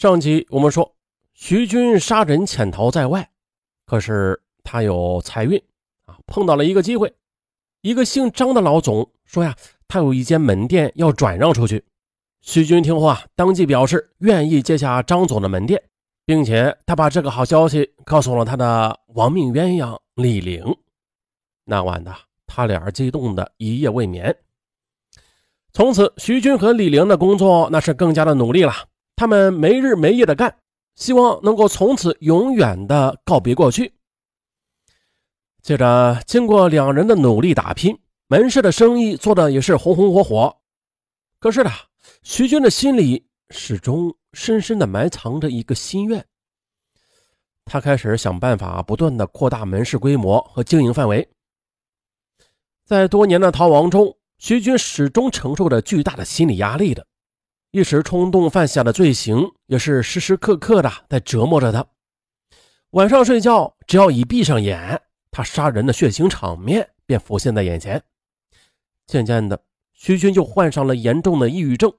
上集我们说，徐军杀人潜逃在外，可是他有财运啊，碰到了一个机会。一个姓张的老总说呀，他有一间门店要转让出去。徐军听后啊，当即表示愿意接下张总的门店，并且他把这个好消息告诉了他的亡命鸳鸯李玲。那晚的他俩激动的一夜未眠。从此，徐军和李玲的工作那是更加的努力了。他们没日没夜的干，希望能够从此永远的告别过去。接着，经过两人的努力打拼，门市的生意做的也是红红火火。可是呢，徐军的心里始终深深的埋藏着一个心愿。他开始想办法，不断的扩大门市规模和经营范围。在多年的逃亡中，徐军始终承受着巨大的心理压力的，一时冲动犯下的罪行也是时时刻刻的在折磨着他。晚上睡觉，只要一闭上眼，他杀人的血腥场面便浮现在眼前。渐渐的。徐军就患上了严重的抑郁症。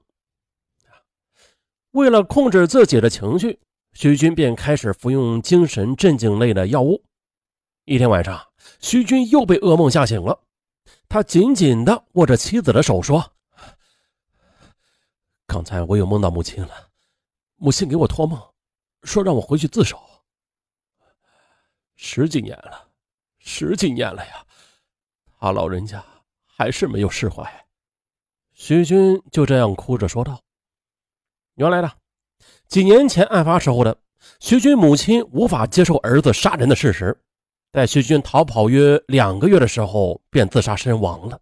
为了控制自己的情绪，徐军便开始服用精神镇静类的药物。一天晚上，徐军又被噩梦吓醒了。他紧紧地握着妻子的手说：“刚才我又梦到母亲了，母亲给我托梦，说让我回去自首。十几年了，十几年了呀，他老人家还是没有释怀。”徐军就这样哭着说道：“原来呢，几年前案发时候的徐军母亲无法接受儿子杀人的事实，在徐军逃跑约两个月的时候便自杀身亡了。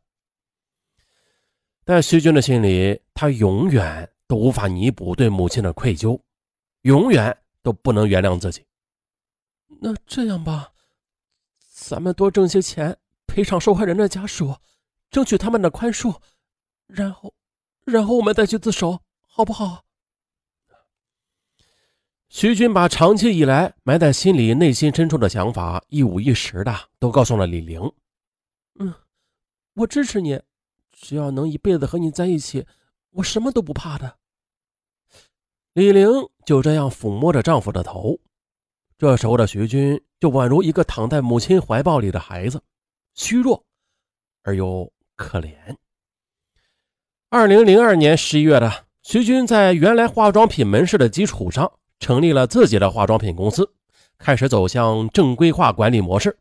在徐军的心里，他永远都无法弥补对母亲的愧疚，永远都不能原谅自己。那这样吧，咱们多挣些钱赔偿受害人的家属，争取他们的宽恕。”然后，然后我们再去自首，好不好？徐军把长期以来埋在心里、内心深处的想法一五一十的都告诉了李玲。嗯，我支持你，只要能一辈子和你在一起，我什么都不怕的。李玲就这样抚摸着丈夫的头，这时候的徐军就宛如一个躺在母亲怀抱里的孩子，虚弱而又可怜。二零零二年十一月的，徐军在原来化妆品门市的基础上，成立了自己的化妆品公司，开始走向正规化管理模式。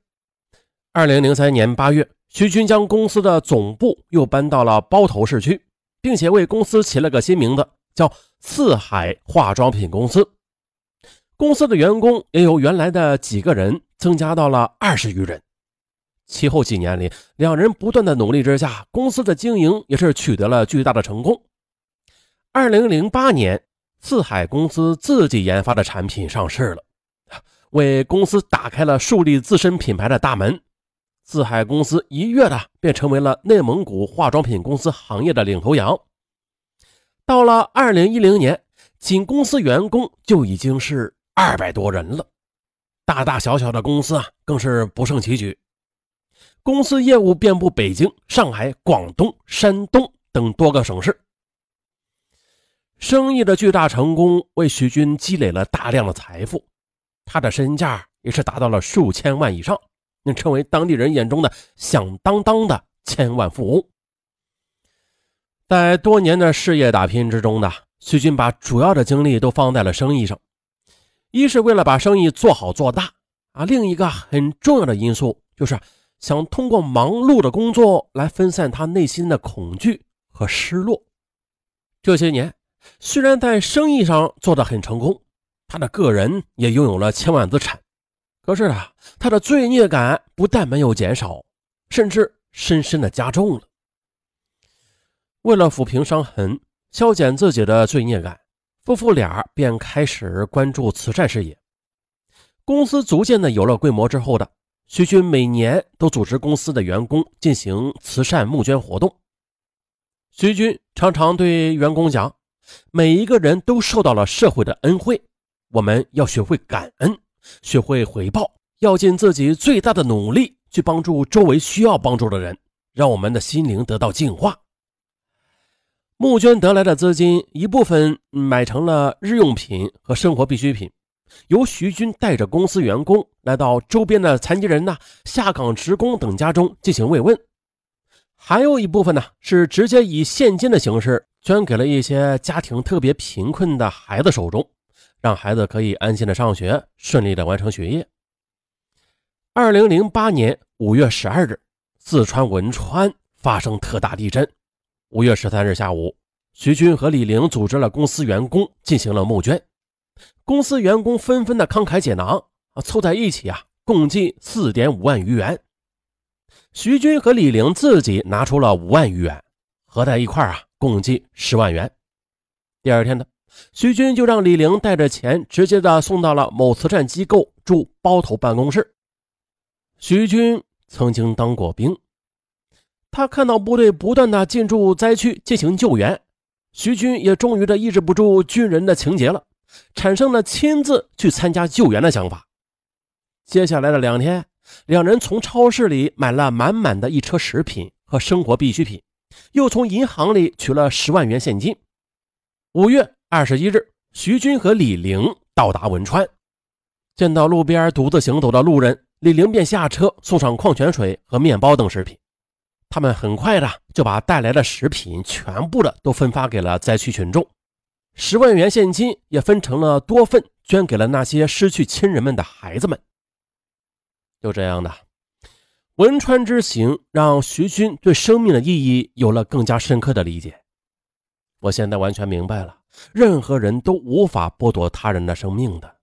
二零零三年八月，徐军将公司的总部又搬到了包头市区，并且为公司起了个新名字，叫四海化妆品公司。公司的员工也由原来的几个人增加到了二十余人。其后几年里，两人不断的努力之下，公司的经营也是取得了巨大的成功。二零零八年，四海公司自己研发的产品上市了，为公司打开了树立自身品牌的大门。四海公司一跃的便成为了内蒙古化妆品公司行业的领头羊。到了二零一零年，仅公司员工就已经是二百多人了，大大小小的公司啊，更是不胜其举。公司业务遍布北京、上海、广东、山东等多个省市，生意的巨大成功为徐军积累了大量的财富，他的身价也是达到了数千万以上，能成为当地人眼中的响当当的千万富翁。在多年的事业打拼之中呢，徐军把主要的精力都放在了生意上，一是为了把生意做好做大啊，另一个很重要的因素就是。想通过忙碌的工作来分散他内心的恐惧和失落。这些年，虽然在生意上做得很成功，他的个人也拥有了千万资产，可是啊，他的罪孽感不但没有减少，甚至深深的加重了。为了抚平伤痕，消减自己的罪孽感，夫妇俩便开始关注慈善事业。公司逐渐的有了规模之后的。徐军每年都组织公司的员工进行慈善募捐活动。徐军常常对员工讲：“每一个人都受到了社会的恩惠，我们要学会感恩，学会回报，要尽自己最大的努力去帮助周围需要帮助的人，让我们的心灵得到净化。”募捐得来的资金一部分买成了日用品和生活必需品，由徐军带着公司员工来到周边的残疾人呐、下岗职工等家中进行慰问；还有一部分呢是直接以现金的形式捐给了一些家庭特别贫困的孩子手中，让孩子可以安心的上学，顺利的完成学业。二零零八年五月十二日，四川汶川发生特大地震。五月十三日下午，徐军和李玲组织了公司员工进行了募捐。公司员工纷纷的慷慨解囊啊，凑在一起啊，共计四点五万余元。徐军和李玲自己拿出了五万余元，合在一块啊，共计十万元。第二天呢，徐军就让李玲带着钱直接的送到了某慈善机构驻包头办公室。徐军曾经当过兵，他看到部队不断的进驻灾区进行救援，徐军也终于的抑制不住军人的情节了，产生了亲自去参加救援的想法。接下来的两天，两人从超市里买了满满的一车食品和生活必需品，又从银行里取了十万元现金。五月二十一日，徐军和李玲到达汶川，见到路边独自行走的路人。李玲便下车送上矿泉水和面包等食品，他们很快的就把带来的食品全部的都分发给了灾区群众，十万元现金也分成了多份捐给了那些失去亲人们的孩子们。就这样的，汶川之行让徐军对生命的意义有了更加深刻的理解。我现在完全明白了，任何人都无法剥夺他人的生命的。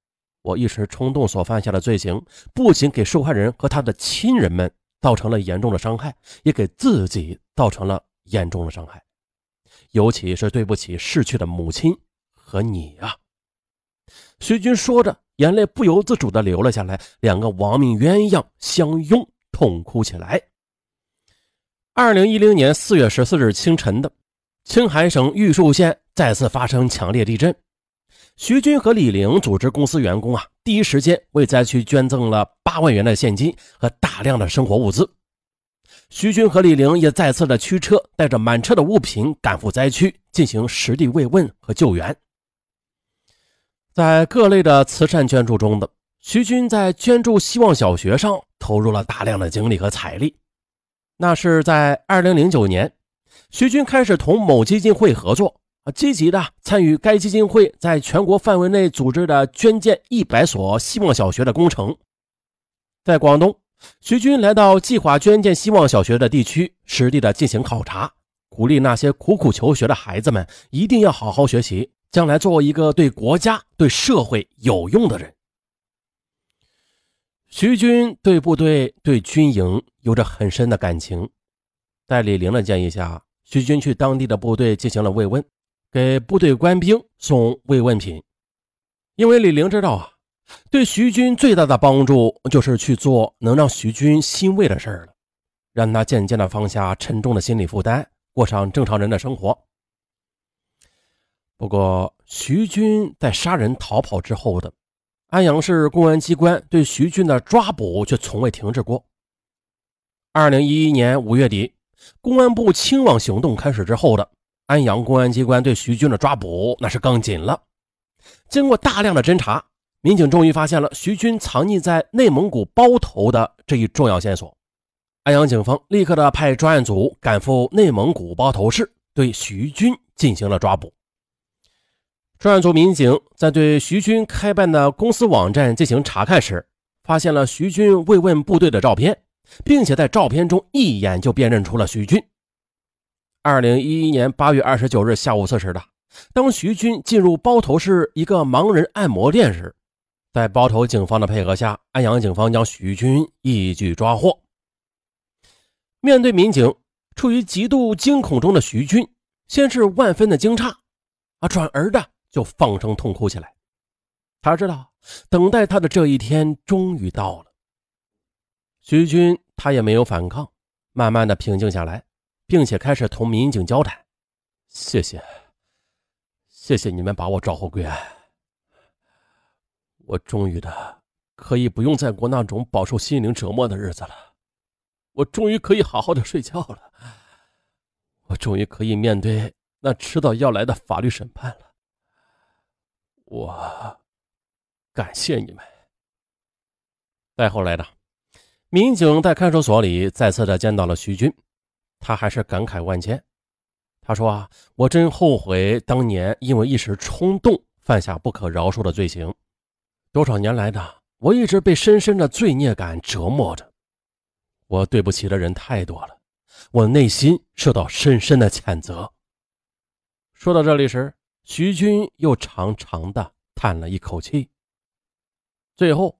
我一时冲动所犯下的罪行，不仅给受害人和他的亲人们造成了严重的伤害，也给自己造成了严重的伤害，尤其是对不起逝去的母亲和你啊！徐军说着，眼泪不由自主地流了下来，两个亡命鸳鸯相拥痛哭起来。二零一零年四月十四日清晨的，青海省玉树县再次发生强烈地震。徐军和李玲组织公司员工啊，第一时间为灾区捐赠了八万元的现金和大量的生活物资。徐军和李玲也再次的驱车，带着满车的物品赶赴灾区进行实地慰问和救援。在各类的慈善捐助中的徐军在捐助希望小学上投入了大量的精力和财力。那是在二零零九年，徐军开始同某基金会合作。啊积极的参与该基金会在全国范围内组织的捐建一百所希望小学的工程。在广东，徐军来到计划捐建希望小学的地区，实地的进行考察，鼓励那些苦苦求学的孩子们一定要好好学习，将来做一个对国家、对社会有用的人。徐军对部队、对军营有着很深的感情，在李玲的建议下，徐军去当地的部队进行了慰问。给部队官兵送慰问品，因为李玲知道啊，对徐军最大的帮助就是去做能让徐军欣慰的事儿了，让他渐渐的放下沉重的心理负担，过上正常人的生活。不过，徐军在杀人逃跑之后的安阳市公安机关对徐军的抓捕却从未停止过。二零一一年五月底，公安部清网行动开始之后的。安阳公安机关对徐军的抓捕那是更紧了。经过大量的侦查，民警终于发现了徐军藏匿在内蒙古包头的这一重要线索。安阳警方立刻的派专案组赶赴内蒙古包头市，对徐军进行了抓捕。专案组民警在对徐军开办的公司网站进行查看时，发现了徐军慰问部队的照片，并且在照片中一眼就辨认出了徐军。二零一一年八月二十九日下午四时的，当徐军进入包头市一个盲人按摩店时，在包头警方的配合下，安阳警方将徐军一举抓获。面对民警，处于极度惊恐中的徐军，先是万分的惊诧，啊，转而的就放声痛哭起来。他知道，等待他的这一天终于到了。徐军他也没有反抗，慢慢的平静下来。并且开始同民警交谈。谢谢，谢谢你们把我找回归案。我终于的可以不用再过那种饱受心灵折磨的日子了。我终于可以好好的睡觉了。我终于可以面对那那迟早要来的法律审判了。我感谢你们。再后来的民警在看守所里再次的见到了徐军，他还是感慨万千。他说：“啊，我真后悔当年因为一时冲动犯下不可饶恕的罪行。多少年来的我一直被深深的罪孽感折磨着。我对不起的人太多了，我内心受到深深的谴责。”说到这里时，徐军又长长的叹了一口气。最后。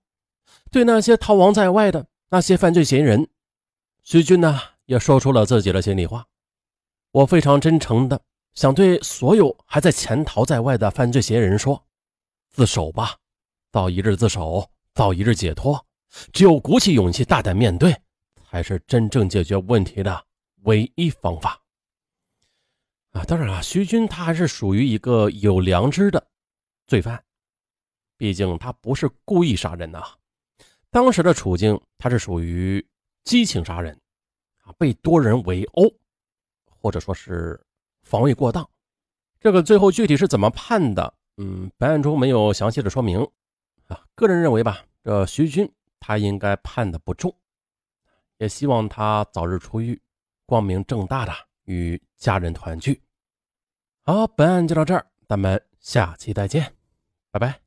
对那些逃亡在外的那些犯罪嫌疑人，徐军呢也说出了自己的心里话。我非常真诚的想对所有还在潜逃在外的犯罪嫌疑人说：自首吧，早一日自首，早一日解脱。只有鼓起勇气，大胆面对，才是真正解决问题的唯一方法。啊，当然了，徐军他还是属于一个有良知的罪犯，毕竟他不是故意杀人呐。当时的处境，他是属于激情杀人，啊，被多人围殴，或者说是防卫过当。这个最后具体是怎么判的？嗯，本案中没有详细的说明。啊，个人认为吧，这徐军他应该判的不重，也希望他早日出狱，光明正大的与家人团聚。好，本案就到这儿，咱们下期再见，拜拜。